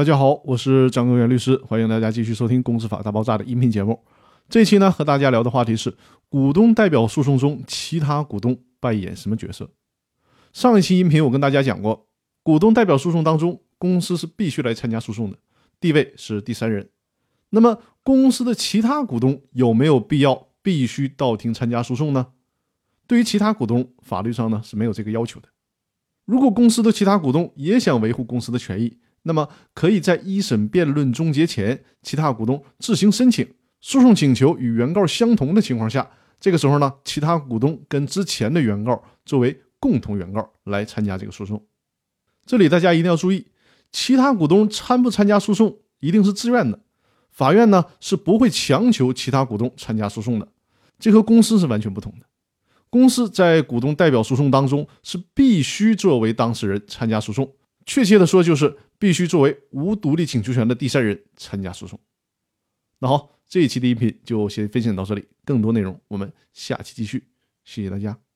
大家好，我是张根源律师，欢迎大家继续收听《公司法大爆炸》的音频节目。这期呢，和大家聊的话题是股东代表诉讼中其他股东扮演什么角色。上一期音频我跟大家讲过，股东代表诉讼当中，公司是必须来参加诉讼的，地位是第三人。那么，公司的其他股东有没有必要必须到庭参加诉讼呢？对于其他股东，法律上呢是没有这个要求的。如果公司的其他股东也想维护公司的权益，那么可以在一审辩论终结前，其他股东自行申请诉讼请求与原告相同的情况下，这个时候呢，其他股东跟之前的原告作为共同原告来参加这个诉讼。这里大家一定要注意，其他股东参不参加诉讼一定是自愿的，法院呢是不会强求其他股东参加诉讼的，这和公司是完全不同的。公司在股东代表诉讼当中是必须作为当事人参加诉讼，确切的说就是必须作为无独立请求权的第三人参加诉讼。那好，这一期的音频就先分享到这里，更多内容我们下期继续，谢谢大家。